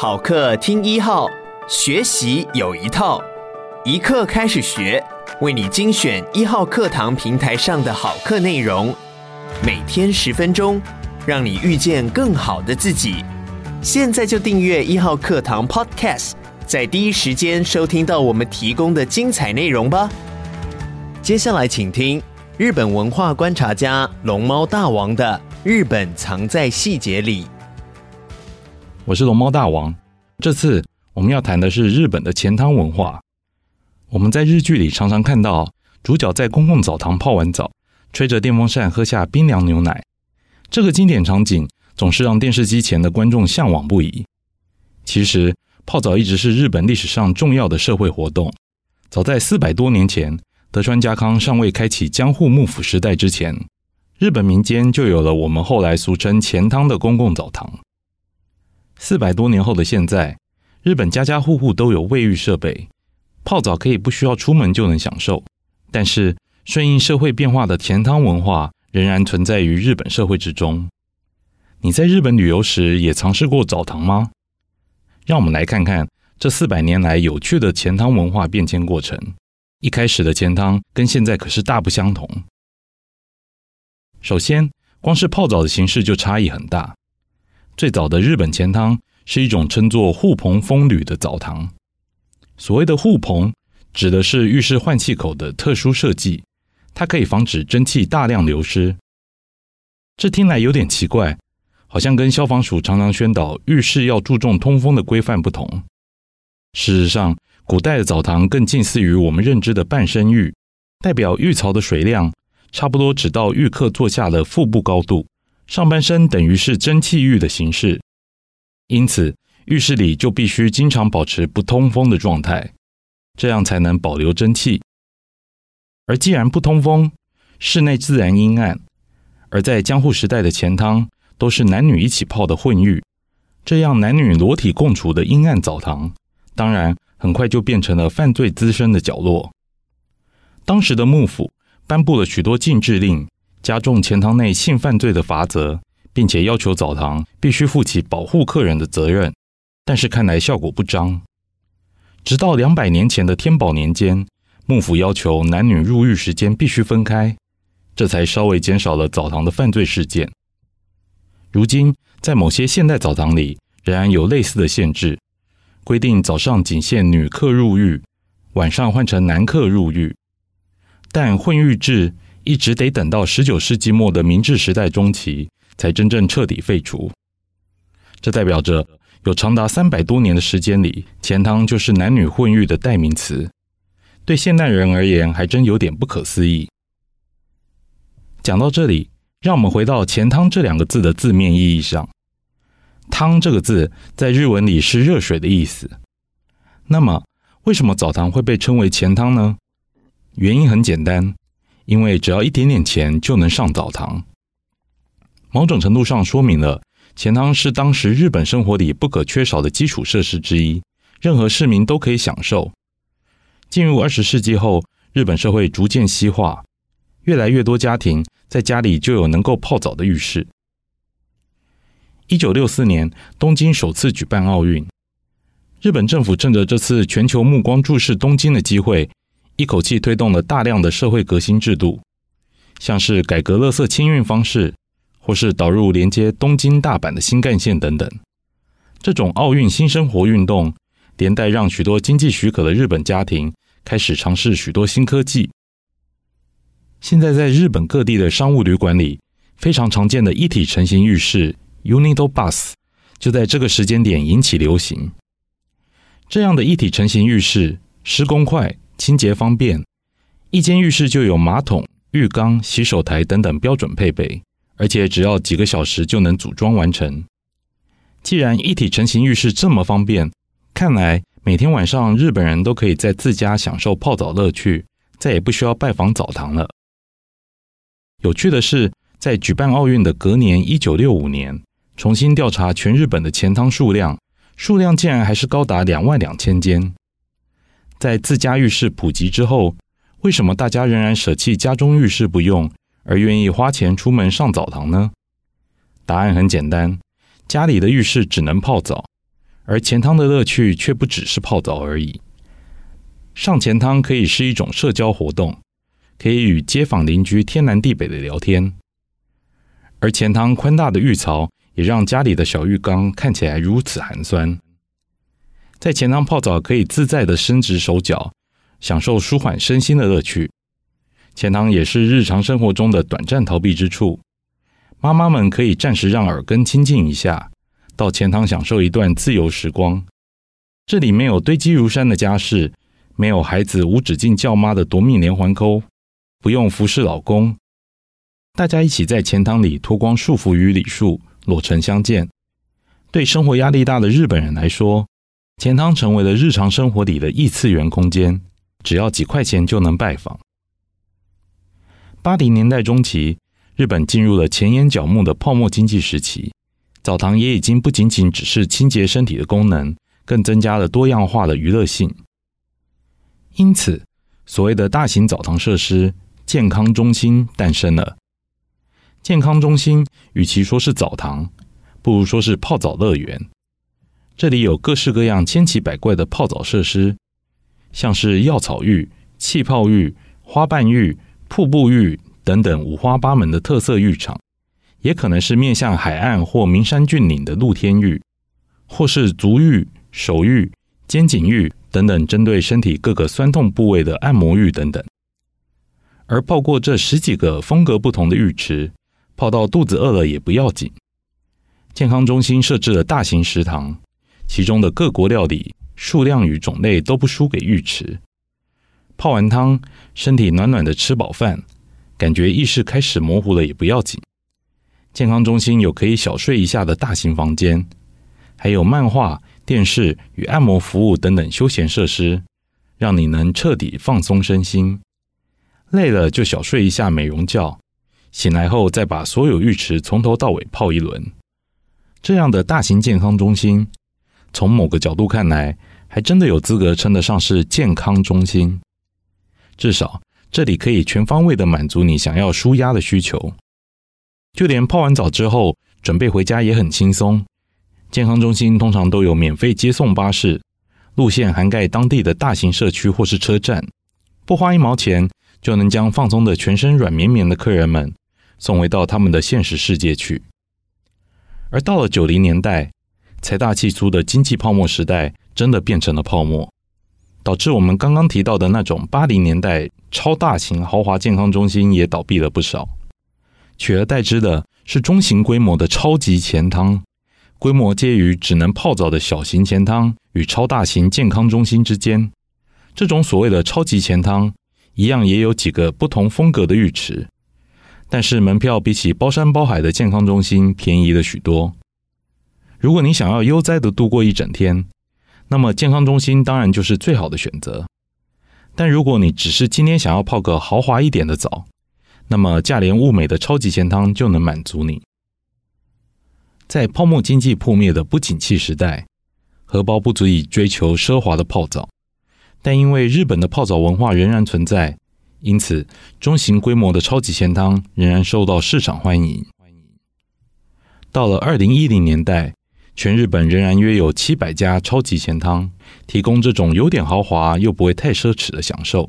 好课听一号，学习有一套，一课开始学，为你精选一号课堂平台上的好课内容，每天十分钟，让你遇见更好的自己。现在就订阅一号课堂 Podcast，在第一时间收听到我们提供的精彩内容吧。接下来请听日本文化观察家龙猫大王的《日本藏在细节里》。我是龙猫大王，这次我们要谈的是日本的钱汤文化。我们在日剧里常常看到主角在公共澡堂泡完澡，吹着电风扇喝下冰凉牛奶，这个经典场景总是让电视机前的观众向往不已。其实，泡澡一直是日本历史上重要的社会活动。早在四百多年前，德川家康尚未开启江户幕府时代之前，日本民间就有了我们后来俗称钱汤的公共澡堂。四百多年后的现在，日本家家户户都有卫浴设备，泡澡可以不需要出门就能享受。但是，顺应社会变化的钱汤文化仍然存在于日本社会之中。你在日本旅游时也尝试过澡堂吗？让我们来看看这四百年来有趣的钱汤文化变迁过程。一开始的钱汤跟现在可是大不相同。首先，光是泡澡的形式就差异很大。最早的日本钱汤是一种称作户棚风吕的澡堂。所谓的户棚，指的是浴室换气口的特殊设计，它可以防止蒸汽大量流失。这听来有点奇怪，好像跟消防署常常宣导浴室要注重通风的规范不同。事实上，古代的澡堂更近似于我们认知的半身浴，代表浴槽的水量差不多只到浴客坐下的腹部高度。上半身等于是蒸汽浴的形式，因此浴室里就必须经常保持不通风的状态，这样才能保留蒸汽。而既然不通风，室内自然阴暗。而在江户时代的钱汤都是男女一起泡的混浴，这样男女裸体共处的阴暗澡堂，当然很快就变成了犯罪滋生的角落。当时的幕府颁布了许多禁制令。加重钱塘内性犯罪的罚则，并且要求澡堂必须负起保护客人的责任，但是看来效果不彰。直到两百年前的天宝年间，幕府要求男女入浴时间必须分开，这才稍微减少了澡堂的犯罪事件。如今，在某些现代澡堂里，仍然有类似的限制，规定早上仅限女客入浴，晚上换成男客入浴，但混浴制。一直得等到十九世纪末的明治时代中期，才真正彻底废除。这代表着有长达三百多年的时间里，钱汤就是男女混浴的代名词。对现代人而言，还真有点不可思议。讲到这里，让我们回到“钱汤”这两个字的字面意义上。“汤”这个字在日文里是热水的意思。那么，为什么澡堂会被称为钱汤呢？原因很简单。因为只要一点点钱就能上澡堂，某种程度上说明了钱汤是当时日本生活里不可缺少的基础设施之一，任何市民都可以享受。进入二十世纪后，日本社会逐渐西化，越来越多家庭在家里就有能够泡澡的浴室。一九六四年，东京首次举办奥运，日本政府趁着这次全球目光注视东京的机会。一口气推动了大量的社会革新制度，像是改革垃圾清运方式，或是导入连接东京、大阪的新干线等等。这种奥运新生活运动，连带让许多经济许可的日本家庭开始尝试许多新科技。现在在日本各地的商务旅馆里，非常常见的一体成型浴室 （Unido Bath） 就在这个时间点引起流行。这样的一体成型浴室，施工快。清洁方便，一间浴室就有马桶、浴缸、洗手台等等标准配备，而且只要几个小时就能组装完成。既然一体成型浴室这么方便，看来每天晚上日本人都可以在自家享受泡澡乐趣，再也不需要拜访澡堂了。有趣的是，在举办奥运的隔年，一九六五年，重新调查全日本的钱汤数量，数量竟然还是高达两万两千间。在自家浴室普及之后，为什么大家仍然舍弃家中浴室不用，而愿意花钱出门上澡堂呢？答案很简单，家里的浴室只能泡澡，而钱汤的乐趣却不只是泡澡而已。上钱汤可以是一种社交活动，可以与街坊邻居天南地北的聊天。而钱汤宽大的浴槽也让家里的小浴缸看起来如此寒酸。在钱汤泡澡可以自在的伸直手脚，享受舒缓身心的乐趣。钱汤也是日常生活中的短暂逃避之处。妈妈们可以暂时让耳根清静一下，到钱汤享受一段自由时光。这里没有堆积如山的家事，没有孩子无止境叫妈的夺命连环扣，不用服侍老公。大家一起在钱塘里脱光束缚与礼数，裸诚相见。对生活压力大的日本人来说，钱汤成为了日常生活里的异次元空间，只要几块钱就能拜访。八零年代中期，日本进入了前沿角目的泡沫经济时期，澡堂也已经不仅仅只是清洁身体的功能，更增加了多样化的娱乐性。因此，所谓的大型澡堂设施——健康中心诞生了。健康中心与其说是澡堂，不如说是泡澡乐园。这里有各式各样千奇百怪的泡澡设施，像是药草浴、气泡浴、花瓣浴、瀑布浴。等等五花八门的特色浴场，也可能是面向海岸或名山峻岭的露天浴，或是足浴、手浴、肩颈浴等等针对身体各个酸痛部位的按摩浴等等。而泡过这十几个风格不同的浴池，泡到肚子饿了也不要紧。健康中心设置了大型食堂，其中的各国料理数量与种类都不输给浴池。泡完汤，身体暖暖的吃饱饭。感觉意识开始模糊了也不要紧，健康中心有可以小睡一下的大型房间，还有漫画、电视与按摩服务等等休闲设施，让你能彻底放松身心。累了就小睡一下美容觉，醒来后再把所有浴池从头到尾泡一轮。这样的大型健康中心，从某个角度看来，还真的有资格称得上是健康中心，至少。这里可以全方位的满足你想要舒压的需求，就连泡完澡之后准备回家也很轻松。健康中心通常都有免费接送巴士，路线涵盖当地的大型社区或是车站，不花一毛钱就能将放松的全身软绵绵的客人们送回到他们的现实世界去。而到了九零年代，财大气粗的经济泡沫时代真的变成了泡沫。导致我们刚刚提到的那种八零年代超大型豪华健康中心也倒闭了不少，取而代之的是中型规模的超级钱汤，规模介于只能泡澡的小型钱汤与超大型健康中心之间。这种所谓的超级钱汤，一样也有几个不同风格的浴池，但是门票比起包山包海的健康中心便宜了许多。如果你想要悠哉的度过一整天，那么健康中心当然就是最好的选择，但如果你只是今天想要泡个豪华一点的澡，那么价廉物美的超级钱汤就能满足你。在泡沫经济破灭的不景气时代，荷包不足以追求奢华的泡澡，但因为日本的泡澡文化仍然存在，因此中型规模的超级钱汤仍然受到市场欢迎。到了二零一零年代。全日本仍然约有七百家超级钱汤，提供这种有点豪华又不会太奢侈的享受。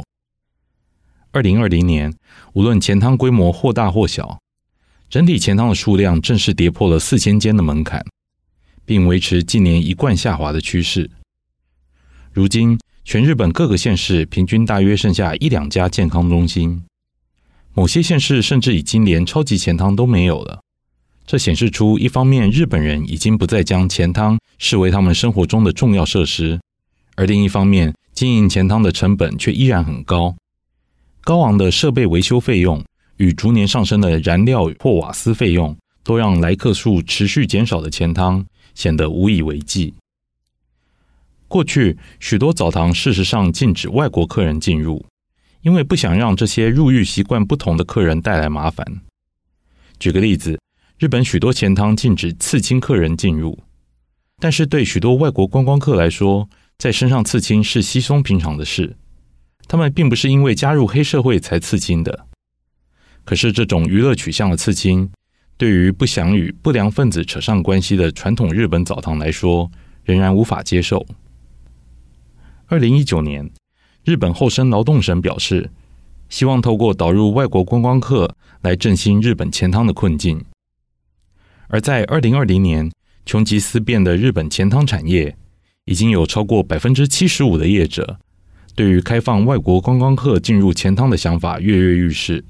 二零二零年，无论钱汤规模或大或小，整体钱汤的数量正式跌破了四千间的门槛，并维持近年一贯下滑的趋势。如今，全日本各个县市平均大约剩下一两家健康中心，某些县市甚至已经连超级钱汤都没有了。这显示出，一方面日本人已经不再将钱汤视为他们生活中的重要设施，而另一方面，经营钱汤的成本却依然很高。高昂的设备维修费用与逐年上升的燃料或瓦斯费用，都让来客数持续减少的钱汤显得无以为继。过去，许多澡堂事实上禁止外国客人进入，因为不想让这些入浴习惯不同的客人带来麻烦。举个例子。日本许多钱汤禁止刺青客人进入，但是对许多外国观光客来说，在身上刺青是稀松平常的事。他们并不是因为加入黑社会才刺青的。可是这种娱乐取向的刺青，对于不想与不良分子扯上关系的传统日本澡堂来说，仍然无法接受。二零一九年，日本厚生劳动省表示，希望透过导入外国观光客来振兴日本钱汤的困境。而在二零二零年，穷极思变的日本钱汤产业，已经有超过百分之七十五的业者，对于开放外国观光客进入钱汤的想法跃跃欲试。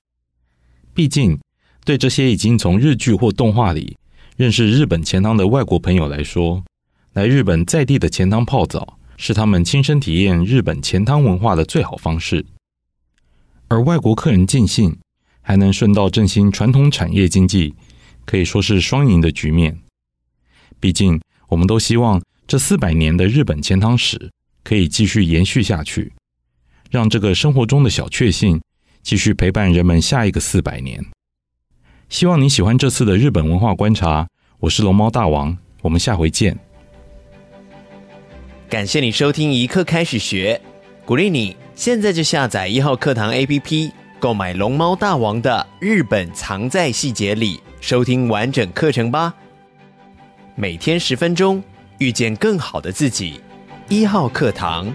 毕竟，对这些已经从日剧或动画里认识日本钱汤的外国朋友来说，来日本在地的钱汤泡澡是他们亲身体验日本钱汤文化的最好方式。而外国客人尽兴，还能顺道振兴传统产业经济，可以说是双赢的局面。毕竟，我们都希望这四百年的日本钱汤史可以继续延续下去，让这个生活中的小确幸继续陪伴人们下一个四百年。希望你喜欢这次的日本文化观察，我是龙猫大王，我们下回见。感谢你收听一刻开始学，鼓励你现在就下载一号课堂 APP，购买龙猫大王的日本藏在细节里，收听完整课程吧。每天十分钟，遇见更好的自己，一号课堂。